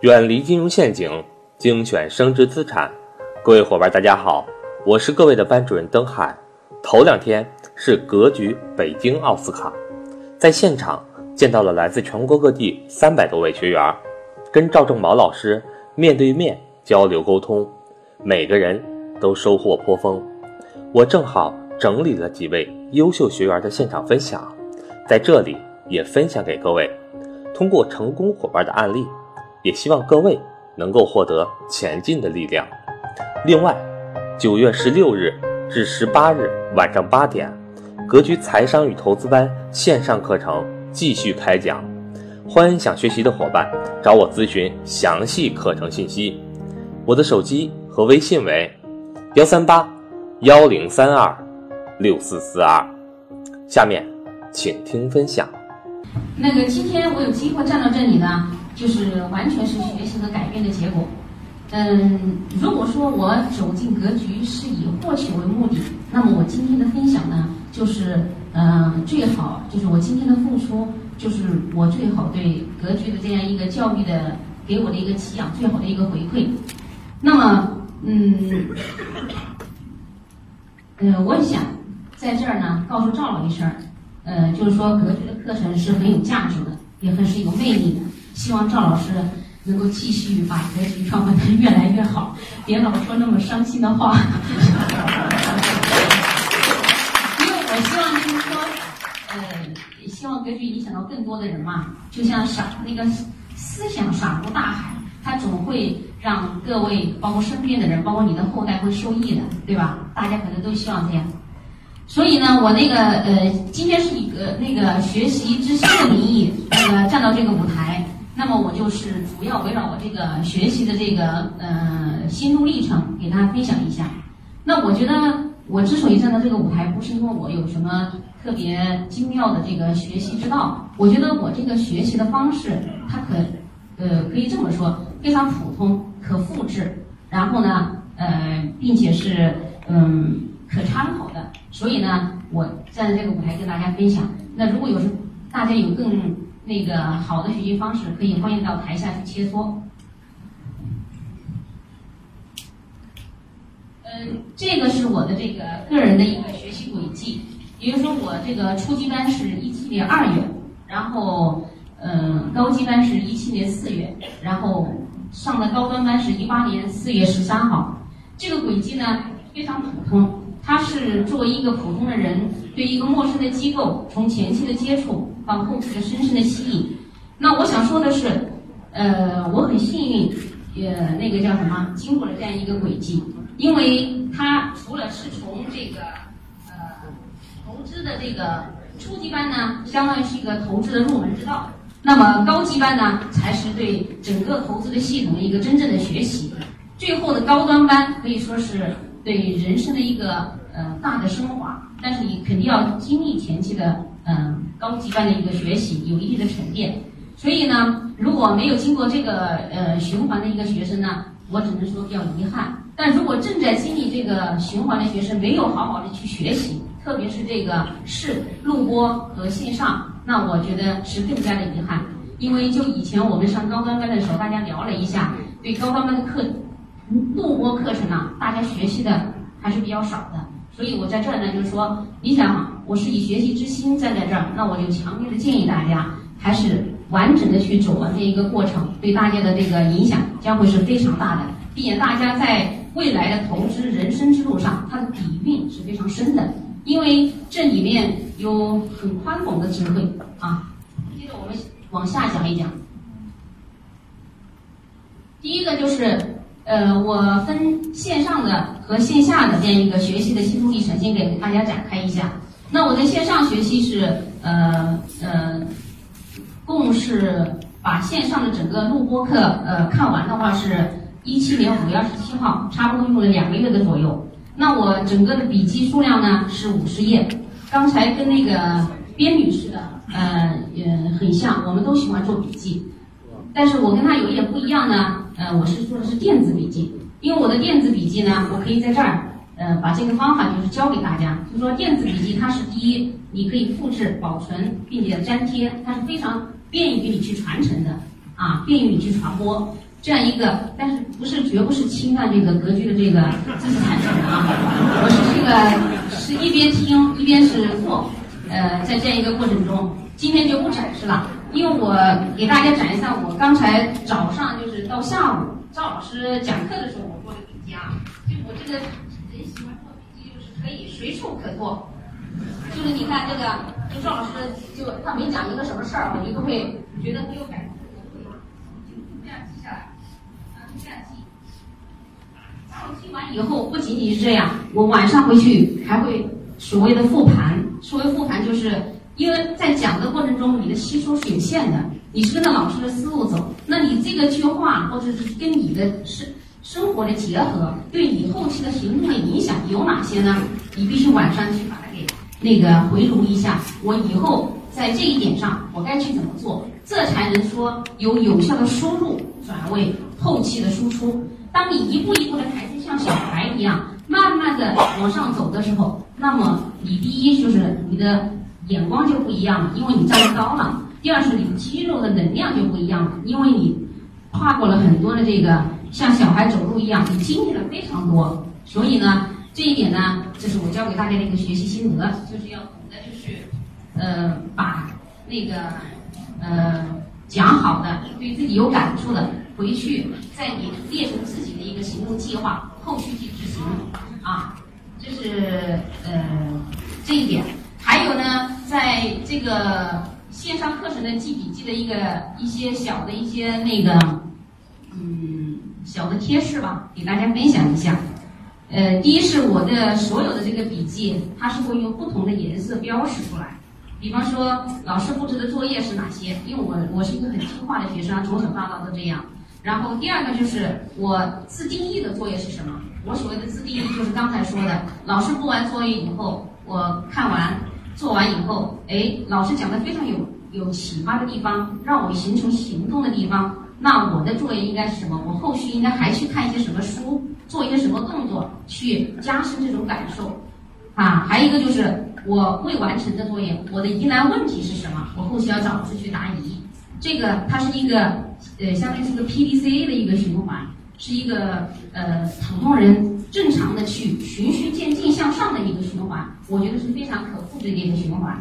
远离金融陷阱，精选升值资产。各位伙伴，大家好，我是各位的班主任登海。头两天是格局北京奥斯卡，在现场见到了来自全国各地三百多位学员，跟赵正毛老师面对面交流沟通，每个人都收获颇丰。我正好整理了几位优秀学员的现场分享，在这里也分享给各位。通过成功伙伴的案例。也希望各位能够获得前进的力量。另外，九月十六日至十八日晚上八点，格局财商与投资班线上课程继续开讲，欢迎想学习的伙伴找我咨询详细课程信息。我的手机和微信为幺三八幺零三二六四四二。下面，请听分享。那个，今天我有机会站到这里呢。就是完全是学习和改变的结果。嗯，如果说我走进格局是以获取为目的，那么我今天的分享呢，就是嗯，最好就是我今天的付出，就是我最好对格局的这样一个教育的给我的一个给养最好的一个回馈。那么，嗯，呃，我想在这儿呢，告诉赵老一声，呃，就是说格局的课程是很有价值的，也很是有魅力的。希望赵老师能够继续把格局创办的越来越好，别老说那么伤心的话。因为我希望就是说，呃，希望格局影响到更多的人嘛。就像洒那个思想洒入大海，它总会让各位，包括身边的人，包括你的后代会受益的，对吧？大家可能都希望这样。所以呢，我那个呃，今天是以个那个学习之星的名义，那个站到这个舞台。那么我就是主要围绕我这个学习的这个呃心路历程，给大家分享一下。那我觉得我之所以站到这个舞台，不是因为我有什么特别精妙的这个学习之道。我觉得我这个学习的方式，它可呃可以这么说，非常普通，可复制，然后呢呃并且是嗯可参考的。所以呢，我站在这个舞台跟大家分享。那如果有什大家有更那个好的学习方式，可以欢迎到台下去切磋。嗯，这个是我的这个个人的一个学习轨迹，也就是说，我这个初级班是一七年二月，然后嗯，高级班是一七年四月，然后上的高端班是一八年四月十三号。这个轨迹呢非常普通，他是作为一个普通的人，对一个陌生的机构，从前期的接触。到后期的深深的吸引，那我想说的是，呃，我很幸运，呃，那个叫什么，经过了这样一个轨迹，因为他除了是从这个呃投资的这个初级班呢，相当于是一个投资的入门之道，那么高级班呢，才是对整个投资的系统的一个真正的学习，最后的高端班可以说是对人生的一个呃大的升华，但是你肯定要经历前期的。嗯，高级班的一个学习有一定的沉淀，所以呢，如果没有经过这个呃循环的一个学生呢，我只能说比较遗憾。但如果正在经历这个循环的学生没有好好的去学习，特别是这个是录播和线上，那我觉得是更加的遗憾。因为就以前我们上高端班的时候，大家聊了一下，对高端班的课录播课程呢，大家学习的还是比较少的。所以我在这儿呢，就是说，你想。我是以学习之心站在这儿，那我就强烈的建议大家，还是完整的去走完这一个过程，对大家的这个影响将会是非常大的，并且大家在未来的投资人生之路上，它的底蕴是非常深的，因为这里面有很宽广的智慧啊。接着我们往下讲一讲，第一个就是，呃，我分线上的和线下的这样一个学习的心路历程，先给大家展开一下。那我在线上学习是呃呃，共是把线上的整个录播课呃看完的话是一七年五月二十七号，差不多用了两个月的左右。那我整个的笔记数量呢是五十页。刚才跟那个边女士的呃也很像，我们都喜欢做笔记，但是我跟他有一点不一样呢，呃，我是做的是电子笔记，因为我的电子笔记呢，我可以在这儿。呃，把这个方法就是教给大家，就是说电子笔记它是第一，你可以复制、保存，并且粘贴，它是非常便于你去传承的，啊，便于你去传播。这样一个，但是不是绝不是侵犯这个格局的这个知识产权啊？我是这个是一边听一边是做，呃，在这样一个过程中，今天就不展示了，因为我给大家讲一下我刚才早上就是到下午赵老师讲课的时候我做的笔记啊，就我这个人喜欢做笔记就是可以随处可做，就是你看这个，就赵老师就他每讲一个什么事儿，我就都会觉得很有感触，就这样记下来。这样记，然后记完以后不仅仅是这样，我晚上回去还会所谓的复盘。所谓复盘，就是因为在讲的过程中，你的吸收是有限的，你是跟着老师的思路走，那你这个句话或者是跟你的生生活的结合，对你后期的行动的影响有哪些呢？你必须晚上去把它给那个回炉一下。我以后在这一点上，我该去怎么做，这才能说有有效的输入转为。后期的输出，当你一步一步的孩子像小孩一样，慢慢的往上走的时候，那么你第一就是你的眼光就不一样了，因为你站得高了；第二是你肌肉的能量就不一样了，因为你跨过了很多的这个像小孩走路一样，你经历了非常多。所以呢，这一点呢，这是我教给大家的一个学习心得，就是要懂得就是呃把那个呃讲好的，对自己有感触的。回去，在你列出自己的一个行动计划，后续去执行啊，这是呃这一点。还有呢，在这个线上课程的记笔记的一个一些小的一些那个嗯小的贴士吧，给大家分享一下。呃，第一是我的所有的这个笔记，它是会用不同的颜色标识出来。比方说，老师布置的作业是哪些？因为我我是一个很听话的学生，从小到大都这样。然后第二个就是我自定义的作业是什么？我所谓的自定义就是刚才说的，老师布完作业以后，我看完做完以后，哎，老师讲的非常有有启发的地方，让我形成行动的地方，那我的作业应该是什么？我后续应该还去看一些什么书，做一些什么动作去加深这种感受？啊，还有一个就是我未完成的作业，我的疑难问题是什么？我后续要找老师去答疑。这个它是一个。呃，相当于是个 P D C A 的一个循环，是一个呃普通人正常的去循序渐进向上的一个循环，我觉得是非常可复制的一个循环。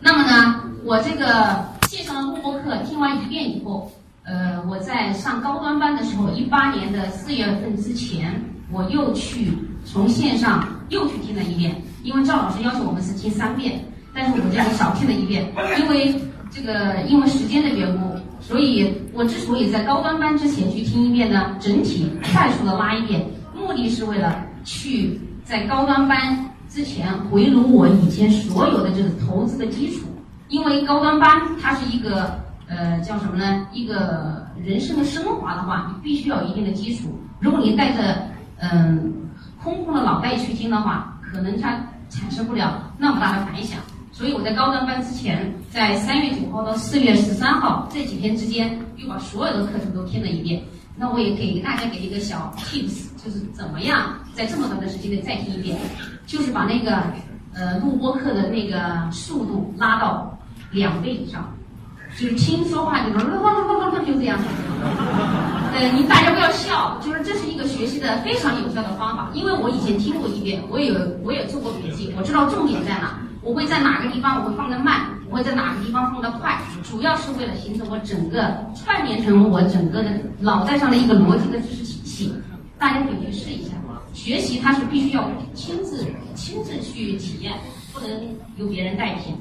那么呢，我这个线上录播课听完一遍以后，呃，我在上高端班的时候，一八年的四月份之前，我又去从线上又去听了一遍，因为赵老师要求我们是听三遍，但是我这里少听了一遍，因为这个因为时间的缘故。所以我之所以在高端班之前去听一遍呢，整体快速的拉一遍，目的是为了去在高端班之前回炉我以前所有的这个投资的基础。因为高端班它是一个呃叫什么呢？一个人生的升华的话，你必须要有一定的基础。如果你带着嗯空空的脑袋去听的话，可能它产生不了那么大的反响。所以我在高端班之前，在三月九号到四月十三号这几天之间，又把所有的课程都听了一遍。那我也给大家给一个小 tips，就是怎么样在这么短的时间内再听一遍，就是把那个呃录播课的那个速度拉到两倍以上，就是听说话就就这样。呃，你大家不要笑，就是这是一个学习的非常有效的方法，因为我以前听过一遍，我也我也做过笔记，我知道重点在哪。我会在哪个地方我会放的慢，我会在哪个地方放的快，主要是为了形成我整个串联成我整个的脑袋上的一个逻辑的知识体系。大家可以去试一下，学习它是必须要亲自亲自去体验，不能由别人代替。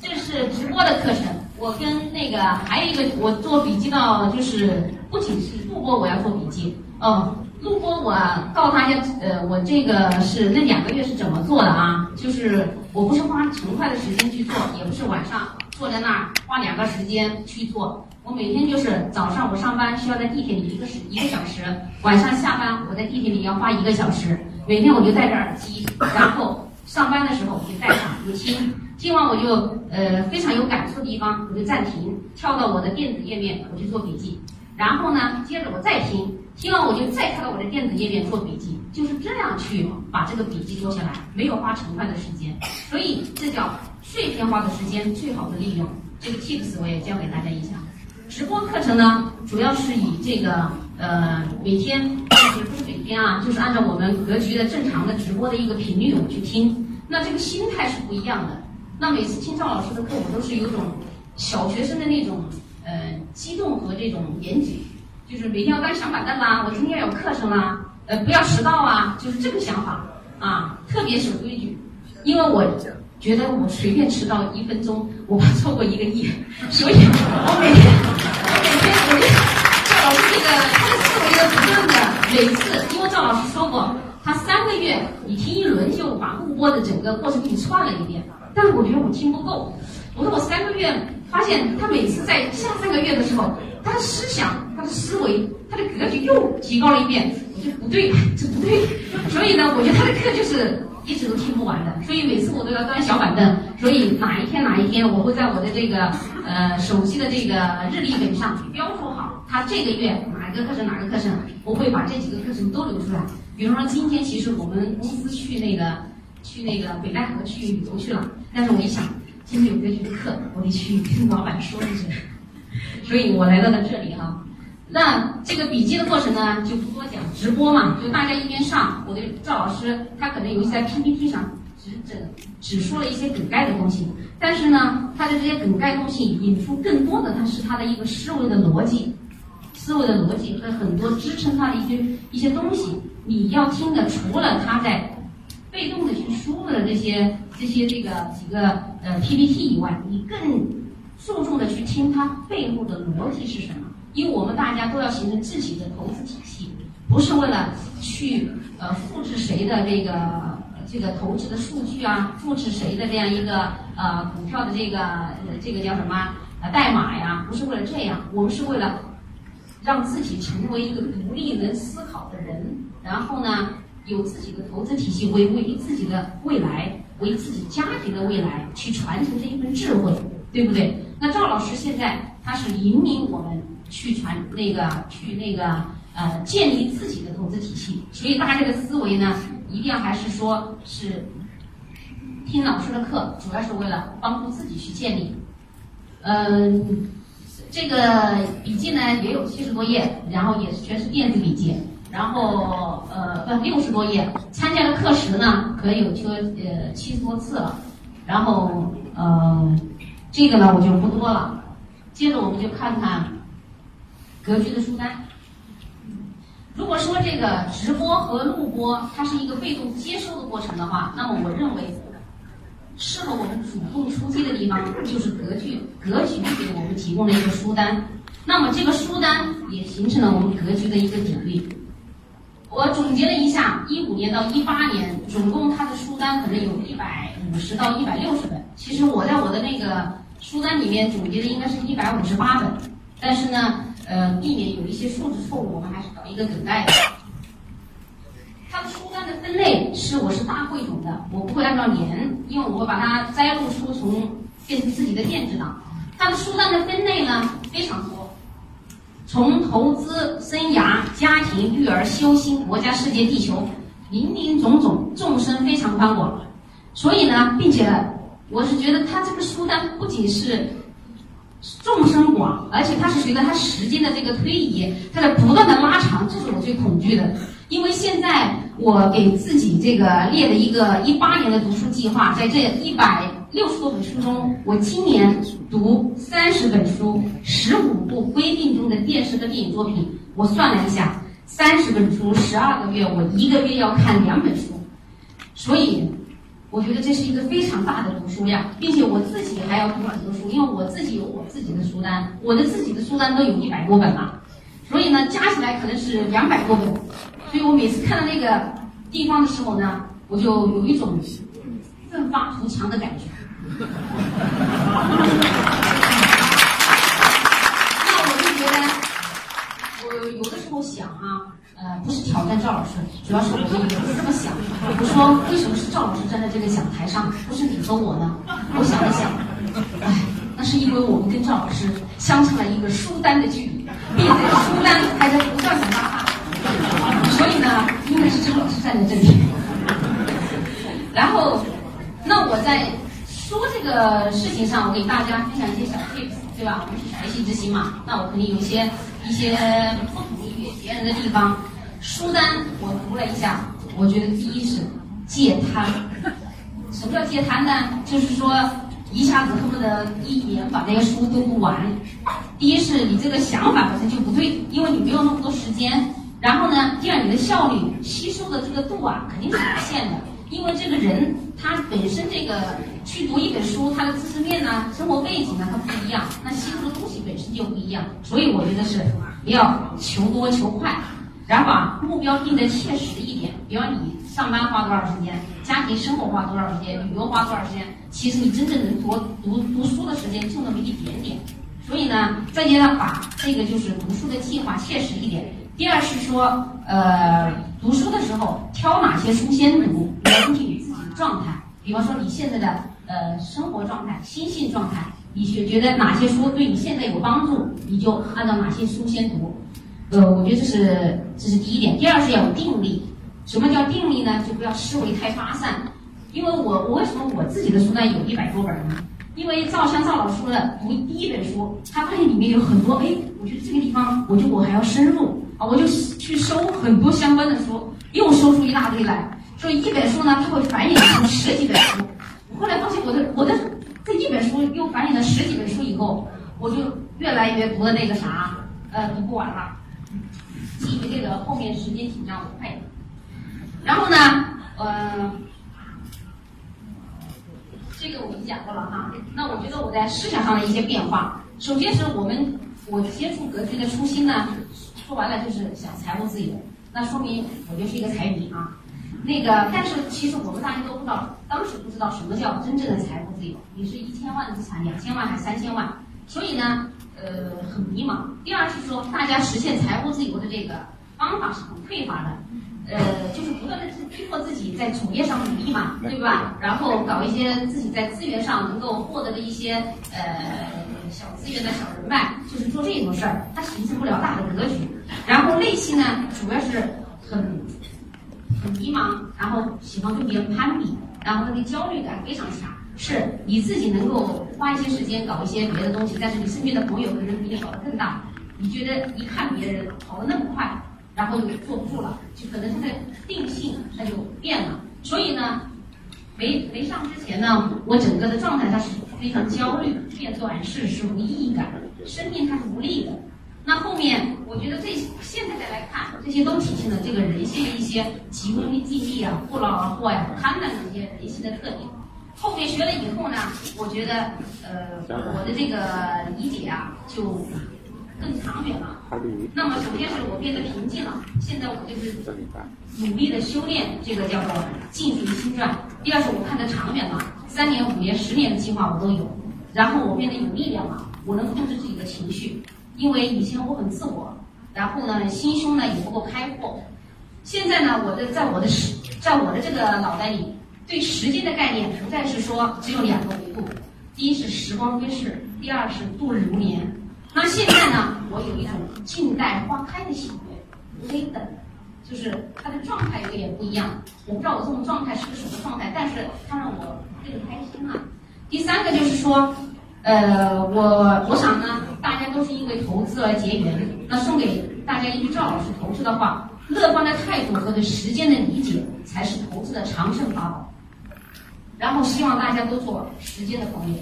这是直播的课程，我跟那个还有一个我做笔记到就是不仅是录播我要做笔记哦。录播我告诉大家，呃，我这个是那两个月是怎么做的啊？就是我不是花成块的时间去做，也不是晚上坐在那儿花两个时间去做。我每天就是早上我上班需要在地铁里一个时一个小时，晚上下班我在地铁里要花一个小时。每天我就戴着耳机，然后上班的时候我就戴上我听，听完我就呃非常有感触的地方我就暂停，跳到我的电子页面我去做笔记，然后呢接着我再听。听完我就再开到我的电子页面做笔记，就是这样去把这个笔记做下来，没有花成块的时间，所以这叫碎片化的时间最好的利用。这个 tips 我也教给大家一下。直播课程呢，主要是以这个呃每天就是不是每天啊，就是按照我们格局的正常的直播的一个频率我去听。那这个心态是不一样的。那每次听赵老师的课，我都是有种小学生的那种呃激动和这种严谨，就是每天要搬小板凳啦，我今天有课程啦，呃不要迟到啊，就是这个想法啊，特别守规矩，因为我。觉得我随便迟到一分钟，我怕错过一个亿，所以我每天我每天我就赵老师这个他的思维的不断的每次，因为赵老师说过，他三个月你听一轮就把录播的整个过程给你串了一遍，但是我觉得我听不够，我说我三个月发现他每次在下三个月的时候，他的思想、他的思维、他的格局又提高了一遍，我觉得不对，这不对，所以呢，我觉得他的课就是。一直都听不完的，所以每次我都要端小板凳。所以哪一天哪一天，我会在我的这个呃手机的这个日历本上标注好，他这个月哪一个课程哪个课程，我会把这几个课程都留出来。比如说今天其实我们公司去那个去那个北戴河去旅游去了，但是我一想今天有格局的课，我得去跟老板说一声，所以我来到了这里哈。那这个笔记的过程呢，就不多讲，直播嘛，就大家一边上，我的赵老师他可能有一些在 PPT 上只整只说了一些梗概的东西，但是呢，他的这些梗概东西引出更多的，他是他的一个思维的逻辑，思维的逻辑和很多支撑他的一些一些东西，你要听的除了他在被动的去输入的这些这些这个几个呃 PPT 以外，你更注重的去听它背后的逻辑是什么。因为我们大家都要形成自己的投资体系，不是为了去呃复制谁的这个这个投资的数据啊，复制谁的这样一个呃股票的这个这个叫什么呃代码呀？不是为了这样，我们是为了让自己成为一个独立能思考的人，然后呢有自己的投资体系，为为自己的未来，为自己家庭的未来去传承这一份智慧，对不对？那赵老师现在他是引领我们。去传那个去那个呃建立自己的投资体系，所以大家的思维呢，一定要还是说是听老师的课，主要是为了帮助自己去建立。嗯，这个笔记呢也有七十多页，然后也是全是电子笔记，然后呃不六十多页，参加的课时呢可以有就呃七十多次了，然后呃这个呢我就不多了，接着我们就看看。格局的书单。如果说这个直播和录播它是一个被动接收的过程的话，那么我认为适合我们主动出击的地方就是格局，格局给我们提供了一个书单。那么这个书单也形成了我们格局的一个底蕴。我总结了一下，一五年到一八年，总共他的书单可能有一百五十到一百六十本。其实我在我的那个书单里面总结的应该是一百五十八本，但是呢。呃，避免有一些数字错误，我们还是搞一个梗概的。他的书单的分类是我是大汇总的，我不会按照年，因为我把它摘录出从变成自己的电子档。他的书单的分类呢非常多，从投资、生涯、家庭、育儿、修心、国家、世界、地球，林林总总，众生非常宽广。所以呢，并且我是觉得他这个书单不仅是。众生广，而且它是随着它时间的这个推移，它在不断的拉长，这是我最恐惧的。因为现在我给自己这个列的一个一八年的读书计划，在这一百六十多本书中，我今年读三十本书，十五部规定中的电视和电影作品。我算了一下，三十本书，十二个月，我一个月要看两本书，所以。我觉得这是一个非常大的读书量，并且我自己还要读很多书，因为我自己有我自己的书单，我的自己的书单都有一百多本了，所以呢，加起来可能是两百多本，所以我每次看到那个地方的时候呢，我就有一种奋发图强的感觉。那我就觉得，我有的时候想啊。呃，不是挑战赵老师，主要是我们有这么想。我说，为什么是赵老师站在这个讲台上，不是你和我呢？我想了想，哎，那是因为我们跟赵老师相差了一个书单的距离，并且书单还在不断的拉大，所以呢，应该是赵老师站在这里。然后，那我在。书这个事情上，我给大家分享一些小 tips，对吧？我们是学习之心嘛，那我肯定有一些一些不同于别人的地方。书单我读了一下，我觉得第一是戒贪。什么叫戒贪呢？就是说一下子恨不得一年把那些书都读完。第一是你这个想法本身就不对，因为你没有那么多时间。然后呢，第二你的效率吸收的这个度啊，肯定是有限的。因为这个人他本身这个去读一本书，他的知识面呢、生活背景呢，他不一样，那吸收的东西本身就不一样。所以我觉得是不要求多求快。然后把目标定的切实一点，比方你上班花多少时间，家庭生活花多少时间，旅游花多少时间，其实你真正能读读读书的时间就那么一点点。所以呢，再加上把这个就是读书的计划切实一点。第二是说，呃，读书的时候挑哪些书先读，根据你自己的状态，比方说你现在的呃生活状态、心性状态，你觉觉得哪些书对你现在有帮助，你就按照哪些书先读。呃，我觉得这是这是第一点。第二是要有定力。什么叫定力呢？就不要思维太发散。因为我我为什么我自己的书单有一百多本呢？因为赵香赵老师的读第一本书，他发现里面有很多，哎，我觉得这个地方，我就我还要深入我就去收很多相关的书，又收出一大堆来。所以一本书呢，它会繁衍出十几本书。我后来发现我的我的这一本书又繁衍了十几本书以后，我就越来越读的那个啥，呃，读不完了。基于这个后面时间紧张，我快一点。然后呢，呃，这个我已经讲过了哈。那我觉得我在思想上的一些变化，首先是我们我接触格局的初心呢，说完了就是想财务自由。那说明我就是一个财迷啊。那个，但是其实我们大家都不知道，当时不知道什么叫真正的财务自由。你是一千万的资产，两千万还是三千万？所以呢。呃，很迷茫。第二是说，大家实现财务自由的这个方法是很匮乏的，呃，就是不断的去逼迫自己在主业上努力嘛，对吧？然后搞一些自己在资源上能够获得的一些呃小资源的小人脉，就是做这种事儿，它形成不了大的格局。然后内心呢，主要是很很迷茫，然后喜欢跟别人攀比，然后那个焦虑感非常强。是你自己能够花一些时间搞一些别的东西，但是你身边的朋友可能比你搞得更大。你觉得一看别人跑得那么快，然后就坐不住了，就可能他的定性他就变了。所以呢，没没上之前呢，我整个的状态它是非常焦虑，变短视是无意义感，生命它是无力的。那后面我觉得这现在再来看，这些都体现了这个人性的一些急功近利啊、不劳而获呀、贪婪的一些人性的特点。后面学了以后呢，我觉得，呃，我的这个理解啊，就更长远了。那么，首先是我变得平静了，现在我就是努力的修炼，这个叫做静随心转。第二是我看的长远了，三年、五年、十年的计划我都有。然后我变得有力量了，我能控制自己的情绪，因为以前我很自我，然后呢，心胸呢也不够开阔。现在呢，我的在我的时在我的这个脑袋里。对时间的概念不再是说只有两个维度，第一是时光飞逝，第二是度日如年。那现在呢，我有一种静待花开的喜悦，可以等，就是它的状态有点不一样。我不知道我这种状态是个什么状态，但是它让我更开心了。第三个就是说，呃，我我想呢，大家都是因为投资而结缘，那送给大家一句赵老师投资的话：乐观的态度和对时间的理解，才是投资的长胜法宝。然后希望大家都做时间的朋友。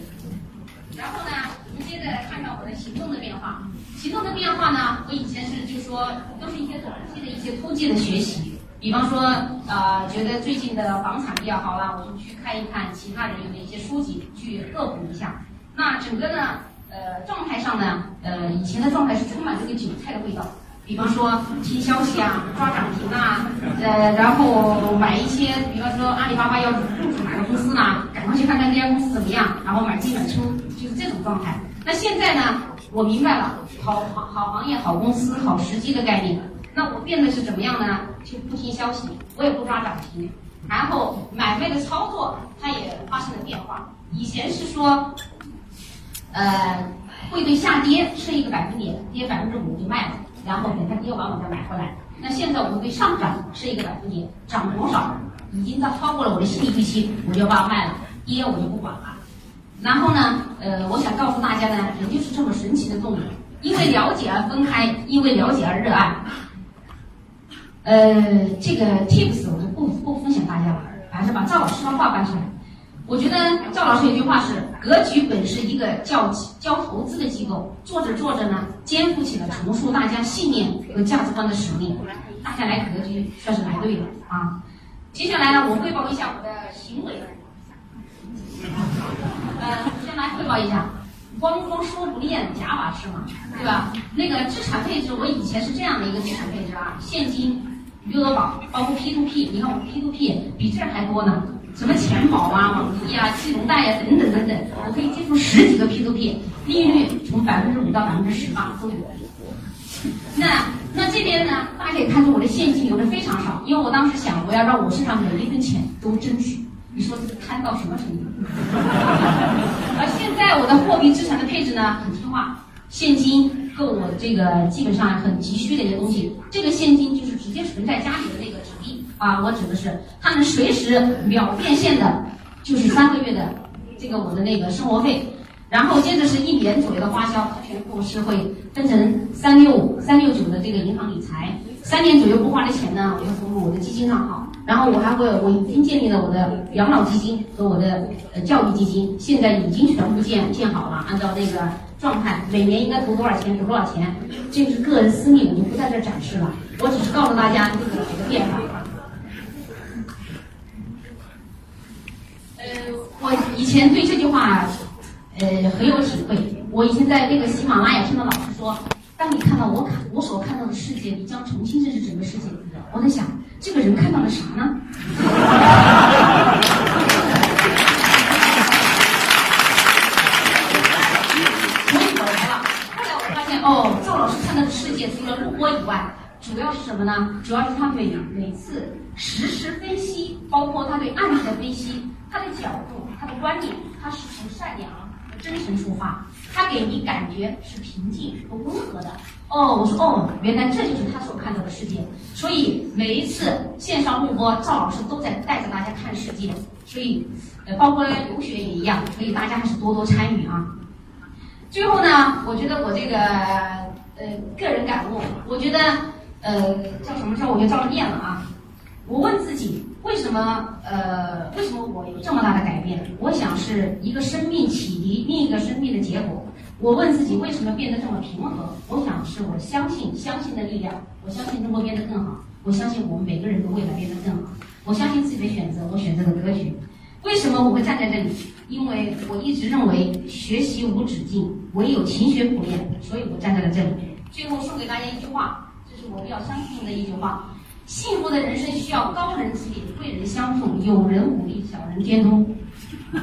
然后呢，我们接着来看看我的行动的变化。行动的变化呢，我以前是就说都是一些短期的一些突击的学习，比方说啊，觉得最近的房产比较好了，我就去看一看其他人有的一些书籍，去恶补一下。那整个呢，呃，状态上呢，呃，以前的状态是充满这个韭菜的味道。比方说听消息啊，抓涨停啊，呃，然后买一些，比方说阿里巴巴要入驻哪个公司呢？赶快去看看这家公司怎么样，然后买进买出，就是这种状态。那现在呢，我明白了，好好好行业、好公司、好时机的概念。那我变得是怎么样呢？就不听消息，我也不抓涨停，然后买卖的操作它也发生了变化。以前是说，呃，会对下跌设一个百分点，跌百分之五就卖了。然后等它跌完，我再买回来。那现在我对上涨是一个百分点，涨多少已经到超过了我的心理预期，我就把它卖了。跌我就不管了。然后呢，呃，我想告诉大家呢，人就是这么神奇的动物，因为了解而分开，因为了解而热爱。呃，这个 tips 我就不不分享大家了，还是把赵老师的话搬出来。我觉得赵老师有句话是：格局本是一个教教投资的机构，做着做着呢，肩负起了重塑大家信念和价值观的使命。大家来格局算是来对了啊！接下来呢，我汇报一下我的行为。呃，先来汇报一下，光光说不练，假把式嘛，对吧？那个资产配置，我以前是这样的一个资产配置啊，现金、余额宝，包括 P to P，你看我 P to P 比这还多呢。什么钱宝啊、网易啊、金融贷呀等等等等，我可以接触十几个 P to P，利率从百分之五到百分之十八都有。那那这边呢，大家可以看出我的现金流的非常少，因为我当时想，我要让我身上每一分钱都争取。你说这贪到什么程度？而现在我的货币资产的配置呢，很听话，现金够我这个基本上很急需的一些东西，这个现金就是直接存在家里的那啊，我指的是它能随时秒变现的，就是三个月的这个我的那个生活费，然后接着是一年左右的花销，它全部是会分成三六三六九的这个银行理财，三年左右不花的钱呢，我就投入我的基金账号。然后我还会，我已经建立了我的养老基金和我的呃教育基金，现在已经全部建建好了，按照那个状态，每年应该投多少钱，投多少钱，这个是个人私密，我就不在这展示了，我只是告诉大家这个几个变化。呃，我以前对这句话呃很有体会，我以前在那个喜马拉雅听到老师说，当你看到我看我所看到的世界，你将重新认识整个世界。我在想。这个人看到了啥呢？所以我来了。后来我发现，哦，赵老师看到的世界除了录播以外，主要是什么呢？主要是他每每次实时分析，包括他对案例的分析，他的角度，他的观点，他是从善良和真诚出发，他给你感觉是平静和温和的。哦，我说哦，原来这就是他所看到的世界。所以每一次线上录播，赵老师都在带着大家看世界。所以，呃，包括留学也一样。所以大家还是多多参与啊。最后呢，我觉得我这个呃个人感悟，我觉得呃叫什么事儿我就照着念了啊。我问自己，为什么呃为什么我有这么大的改变？我想是一个生命启迪另一个生命的结果。我问自己为什么变得这么平和？我想是我相信相信的力量，我相信中国变得更好，我相信我们每个人的未来变得更好，我相信自己的选择，我选择了格局。为什么我会站在这里？因为我一直认为学习无止境，唯有勤学苦练，所以我站在了这里。最后送给大家一句话，我们要相信的一句话：幸福的人生需要高人指点，贵人相送，有人鼓励，小人监督。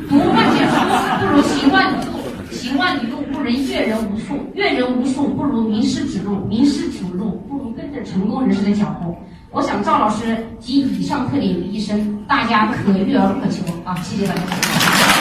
读万卷书不如行万里路。行万里路不如阅人无数，阅人无数不如名师指路，名师指路不如跟着成功人士的脚步。我想赵老师集以上特点于一身，大家可遇而不可求啊！谢谢大家。